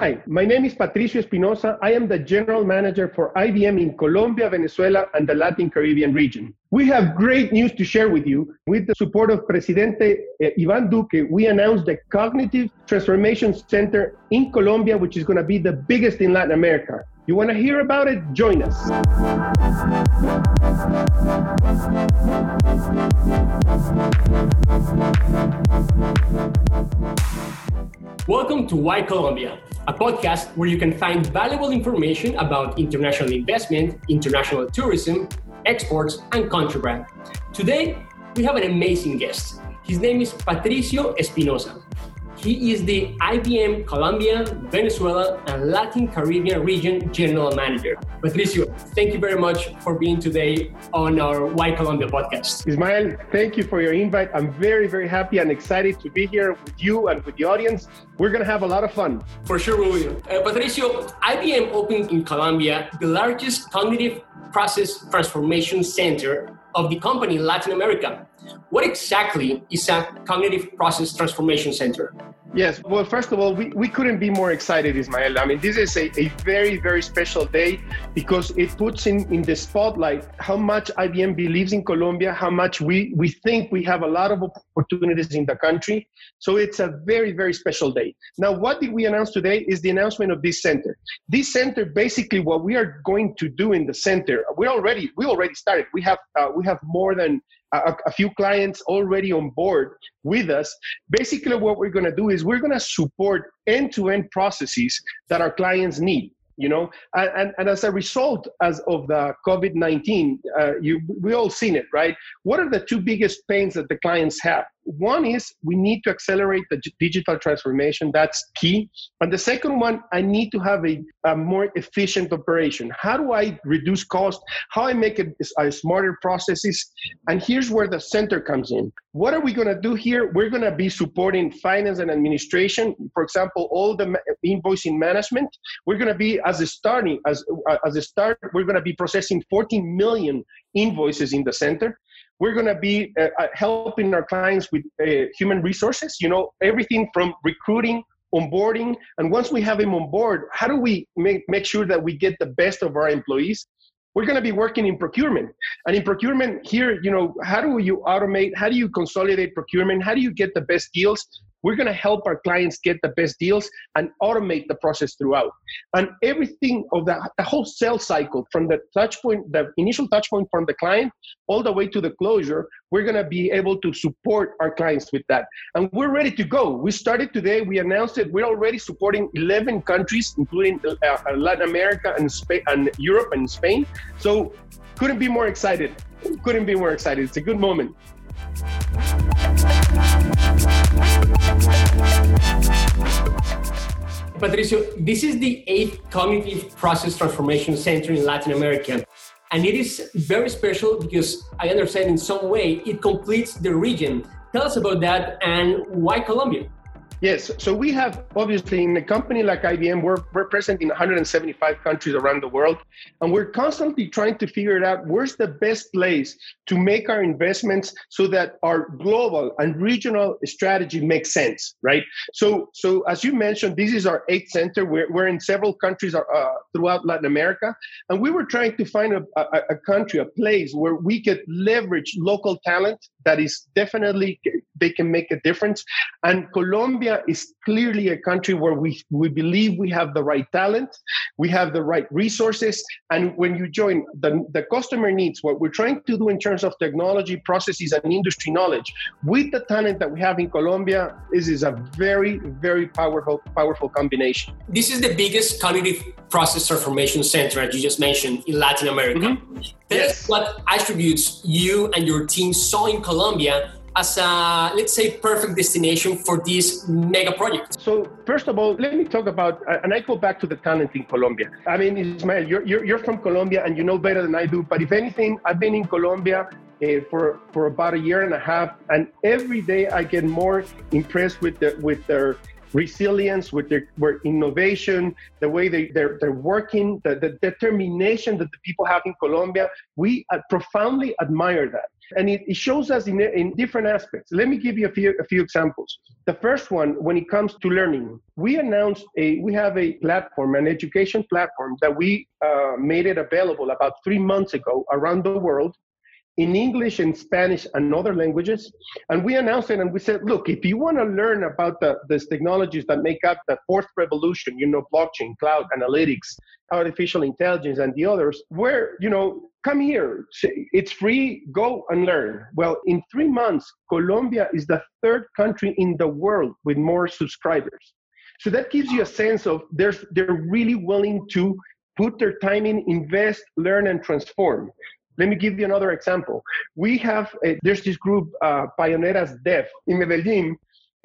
Hi, my name is Patricio Espinosa. I am the general manager for IBM in Colombia, Venezuela, and the Latin Caribbean region. We have great news to share with you. With the support of Presidente eh, Ivan Duque, we announced the Cognitive Transformation Center in Colombia, which is going to be the biggest in Latin America. You want to hear about it? Join us. Welcome to Why Colombia, a podcast where you can find valuable information about international investment, international tourism, exports, and country brand. Today, we have an amazing guest. His name is Patricio Espinosa. He is the IBM Colombia, Venezuela, and Latin Caribbean region general manager. Patricio, thank you very much for being today on our Why Colombia podcast. Ismael, thank you for your invite. I'm very, very happy and excited to be here with you and with the audience. We're going to have a lot of fun. For sure, we will. Uh, Patricio, IBM opened in Colombia the largest cognitive process transformation center of the company in Latin America. What exactly is a cognitive process transformation center? Yes, well, first of all, we, we couldn't be more excited, Ismael. I mean, this is a, a very, very special day because it puts in, in the spotlight how much IBM believes in Colombia, how much we, we think we have a lot of opportunities in the country. So it's a very, very special day. Now, what did we announce today is the announcement of this center. This center, basically, what we are going to do in the center, we already we already started. We have uh, we have more than a, a, few clients already on board with us. Basically, what we're going to do is we're going to support end-to-end processes that our clients need you know and, and, and, as a result as of the covid-19 uh, you we all seen it right what are the two biggest pains that the clients have one is we need to accelerate the digital transformation. That's key. And the second one, I need to have a, a more efficient operation. How do I reduce cost? How I make it a smarter processes? And here's where the center comes in. What are we going to do here? We're going to be supporting finance and administration. For example, all the invoicing management. We're going to be as a starting as as a start. We're going to be processing 14 million invoices in the center we're going to be uh, uh, helping our clients with uh, human resources you know everything from recruiting onboarding and once we have them on board how do we make, make sure that we get the best of our employees? We're going to be working in procurement and in procurement here you know how do you automate how do you consolidate procurement how do you get the best deals we're going to help our clients get the best deals and automate the process throughout. And everything of the, the whole sales cycle from the touch point, the initial touch point from the client, all the way to the closure, we're going to be able to support our clients with that. And we're ready to go. We started today. We announced it. We're already supporting 11 countries, including uh, uh, Latin America and, Spain, and Europe and Spain. So couldn't be more excited. Couldn't be more excited. It's a good moment. Patricio, this is the eighth Cognitive Process Transformation Center in Latin America. And it is very special because I understand in some way it completes the region. Tell us about that and why Colombia? Yes. So we have obviously in a company like IBM, we're, we're present in 175 countries around the world. And we're constantly trying to figure out where's the best place to make our investments so that our global and regional strategy makes sense, right? So, so as you mentioned, this is our eighth center. We're, we're in several countries uh, throughout Latin America. And we were trying to find a, a, a country, a place where we could leverage local talent that is definitely, they can make a difference. And Colombia is clearly a country where we, we believe we have the right talent, we have the right resources. And when you join the, the customer needs, what we're trying to do in terms of technology, processes, and industry knowledge with the talent that we have in Colombia, this is a very, very powerful, powerful combination. This is the biggest cognitive process transformation center, as you just mentioned, in Latin America. Mm-hmm. Tell yes. what attributes you and your team saw in Colombia as a let's say perfect destination for these mega projects so first of all let me talk about and i go back to the talent in colombia i mean ismael you're, you're, you're from colombia and you know better than i do but if anything i've been in colombia uh, for for about a year and a half and every day i get more impressed with the with their resilience, with their, their innovation, the way they, they're, they're working, the, the determination that the people have in Colombia. We uh, profoundly admire that. And it, it shows us in, in different aspects. Let me give you a few, a few examples. The first one, when it comes to learning, we announced a, we have a platform, an education platform that we uh, made it available about three months ago around the world in English and Spanish and other languages. And we announced it and we said, look, if you want to learn about the, these technologies that make up the fourth revolution, you know, blockchain, cloud, analytics, artificial intelligence, and the others, where, you know, come here. It's free, go and learn. Well, in three months, Colombia is the third country in the world with more subscribers. So that gives you a sense of there's, they're really willing to put their time in, invest, learn, and transform. Let me give you another example. We have, a, there's this group, uh, Pioneras Dev in Medellin,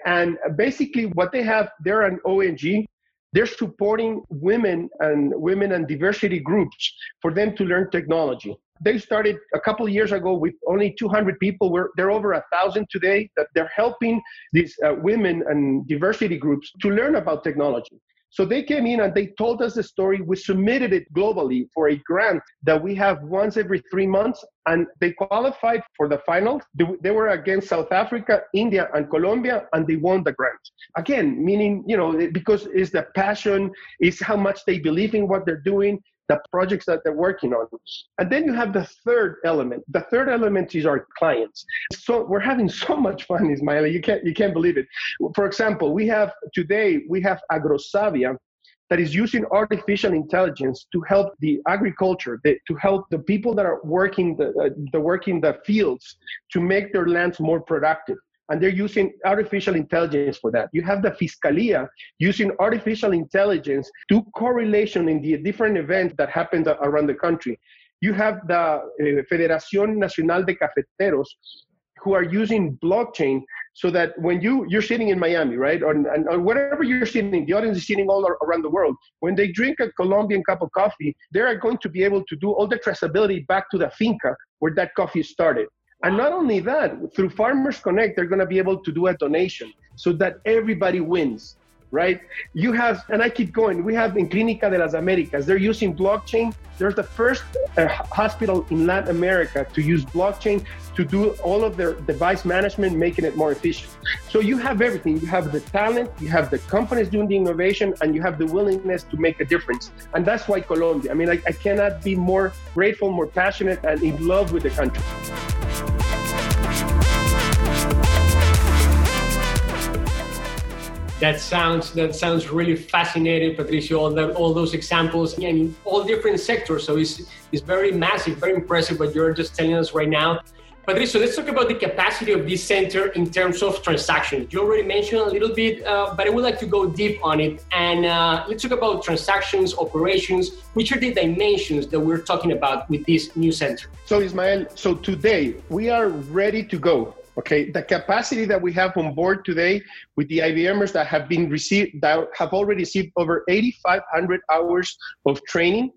and basically what they have, they're an ONG. They're supporting women and women and diversity groups for them to learn technology. They started a couple of years ago with only 200 people. We're, they're over a thousand today. That they're helping these uh, women and diversity groups to learn about technology. So they came in and they told us the story. We submitted it globally for a grant that we have once every three months, and they qualified for the finals. They were against South Africa, India, and Colombia, and they won the grant. Again, meaning, you know, because it's the passion, it's how much they believe in what they're doing, the projects that they're working on. And then you have the third element. The third element is our clients. So we're having so much fun, Ismael. You can't you can't believe it. For example, we have today we have AgroSavia that is using artificial intelligence to help the agriculture, to help the people that are working the, uh, the working the fields to make their lands more productive and they're using artificial intelligence for that. You have the Fiscalia using artificial intelligence to correlation in the different events that happened around the country. You have the uh, Federación Nacional de Cafeteros who are using blockchain so that when you you're sitting in Miami, right, or, and, or wherever you're sitting, the audience is sitting all around the world. When they drink a Colombian cup of coffee, they are going to be able to do all the traceability back to the finca where that coffee started. And not only that, through Farmers Connect, they're going to be able to do a donation so that everybody wins, right? You have, and I keep going, we have in Clínica de las Américas, they're using blockchain. They're the first uh, hospital in Latin America to use blockchain to do all of their device management, making it more efficient. So you have everything. You have the talent, you have the companies doing the innovation, and you have the willingness to make a difference. And that's why Colombia. I mean, I, I cannot be more grateful, more passionate, and in love with the country. That sounds that sounds really fascinating, Patricio. All that all those examples and in all different sectors. So it's it's very massive, very impressive what you're just telling us right now. Patricio, let's talk about the capacity of this center in terms of transactions. You already mentioned a little bit, uh, but I would like to go deep on it. And uh, let's talk about transactions, operations. Which are the dimensions that we're talking about with this new center? So, Ismael, so today we are ready to go. Okay, the capacity that we have on board today with the IBMers that have been received that have already received over 8,500 hours of training.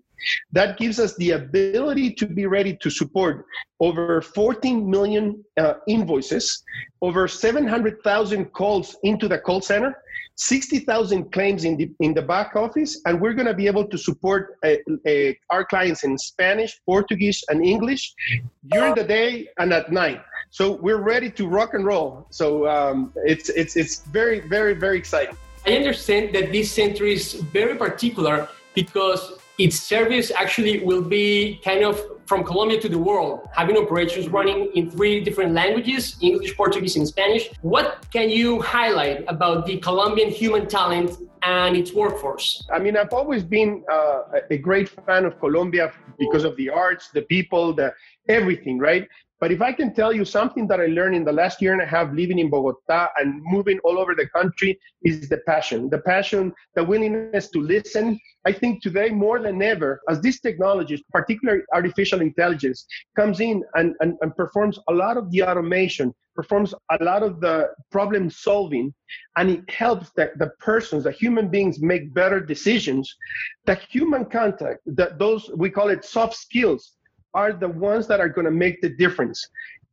That gives us the ability to be ready to support over 14 million uh, invoices, over 700,000 calls into the call center, 60,000 claims in the in the back office, and we're going to be able to support uh, uh, our clients in Spanish, Portuguese, and English during the day and at night. So we're ready to rock and roll. So um, it's it's it's very very very exciting. I understand that this center is very particular because its service actually will be kind of from Colombia to the world, having operations running in three different languages English, Portuguese, and Spanish. What can you highlight about the Colombian human talent and its workforce? I mean, I've always been uh, a great fan of Colombia because of the arts, the people, the everything, right? But if I can tell you something that I learned in the last year and a half living in Bogota and moving all over the country is the passion, the passion, the willingness to listen. I think today more than ever, as these technologies, particularly artificial intelligence, comes in and, and, and performs a lot of the automation, performs a lot of the problem solving, and it helps the, the persons, the human beings make better decisions. The human contact, that those we call it soft skills are the ones that are going to make the difference.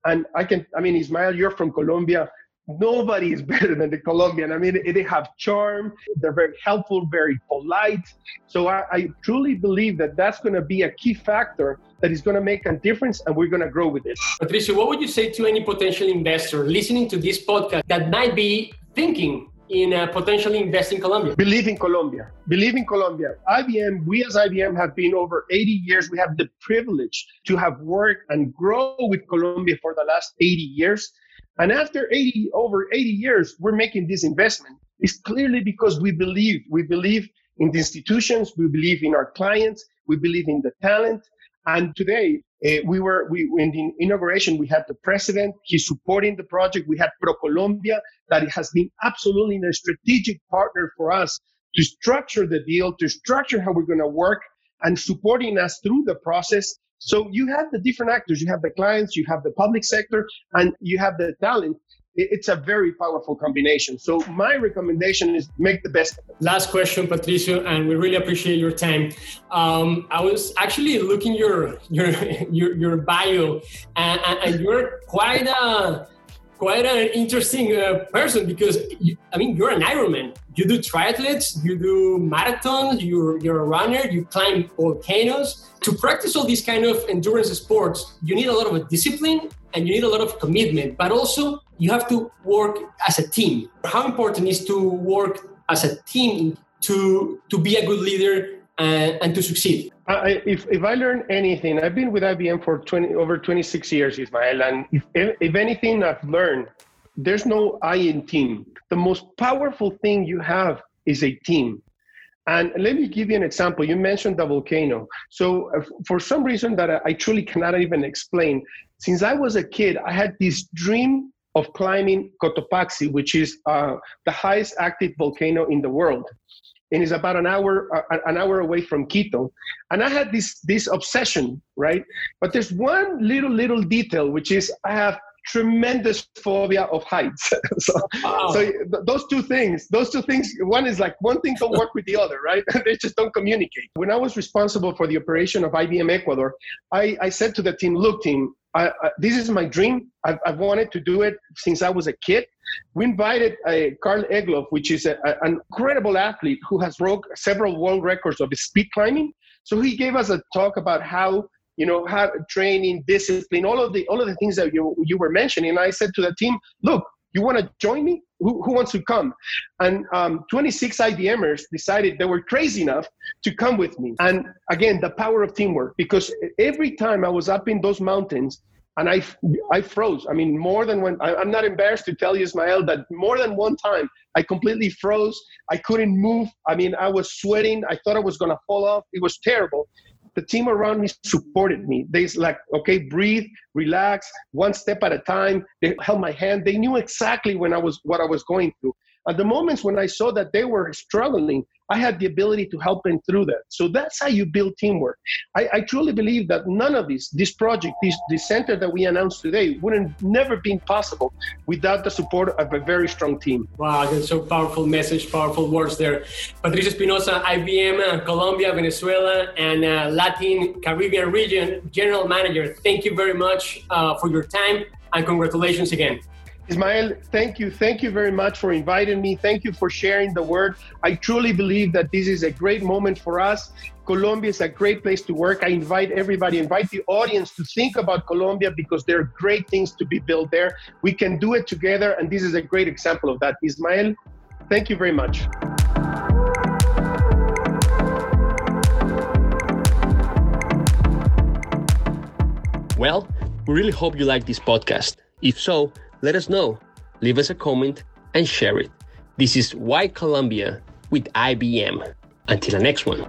And I can, I mean, Ismael, you're from Colombia. nobody is better than the Colombian. I mean, they have charm, they're very helpful, very polite. So I, I truly believe that that's going to be a key factor that is going to make a difference and we're going to grow with it. Patricio, what would you say to any potential investor listening to this podcast that might be thinking in uh, potentially invest in Colombia? Believe in Colombia. Believe in Colombia. IBM, we as IBM have been over 80 years. We have the privilege to have worked and grow with Colombia for the last 80 years. And after 80, over 80 years, we're making this investment. It's clearly because we believe, we believe in the institutions, we believe in our clients, we believe in the talent. And today, uh, we were we in the inauguration we had the president he's supporting the project. We had ProColombia that has been absolutely a strategic partner for us to structure the deal to structure how we're going to work and supporting us through the process. So you have the different actors. You have the clients you have the public sector and you have the talent it's a very powerful combination. So my recommendation is make the best of it. Last question, Patricio, and we really appreciate your time. Um, I was actually looking your your your, your bio, and, and you're quite a quite an interesting uh, person because you, I mean you're an Ironman. You do triathletes, you do marathons, you're you're a runner, you climb volcanoes. To practice all these kind of endurance sports, you need a lot of discipline and you need a lot of commitment, but also you have to work as a team. How important is to work as a team to to be a good leader and, and to succeed? I, if, if I learn anything, I've been with IBM for 20, over 26 years, Ismael, and if, if anything I've learned, there's no I in team. The most powerful thing you have is a team. And let me give you an example. You mentioned the volcano. So, uh, for some reason that I, I truly cannot even explain, since I was a kid, I had this dream of climbing Cotopaxi, which is uh, the highest active volcano in the world, and is about an hour uh, an hour away from Quito. And I had this this obsession, right? But there's one little little detail, which is I have tremendous phobia of heights. so, wow. so th- those two things, those two things, one is like one thing don't work with the other, right? they just don't communicate. When I was responsible for the operation of IBM Ecuador, I, I said to the team, look, team, I, I, this is my dream. I've, I've, wanted to do it since I was a kid. We invited uh, Karl Egloff, which is a, a, an incredible athlete who has broke several world records of speed climbing. So he gave us a talk about how you know how training, discipline, all of the all of the things that you you were mentioning. And I said to the team, look, you want to join me? Who, who wants to come? And um, 26 IBMers decided they were crazy enough to come with me. And again, the power of teamwork, because every time I was up in those mountains, and I, I froze. I mean, more than one. I, I'm not embarrassed to tell you, Ismael, that more than one time I completely froze. I couldn't move. I mean, I was sweating. I thought I was going to fall off. It was terrible the team around me supported me. They like, okay, breathe, relax, one step at a time. They held my hand. They knew exactly when I was what I was going through. At the moments when I saw that they were struggling, I had the ability to help them through that. So that's how you build teamwork. I, I truly believe that none of this, this project, this, this center that we announced today, wouldn't never been possible without the support of a very strong team. Wow, that's so powerful message, powerful words there. Patricio Espinosa, IBM, uh, Colombia, Venezuela, and uh, Latin Caribbean region general manager. Thank you very much uh, for your time and congratulations again. Ismael, thank you. Thank you very much for inviting me. Thank you for sharing the word. I truly believe that this is a great moment for us. Colombia is a great place to work. I invite everybody, invite the audience to think about Colombia because there are great things to be built there. We can do it together, and this is a great example of that. Ismael, thank you very much. Well, we really hope you like this podcast. If so, let us know, leave us a comment, and share it. This is Why Colombia with IBM. Until the next one.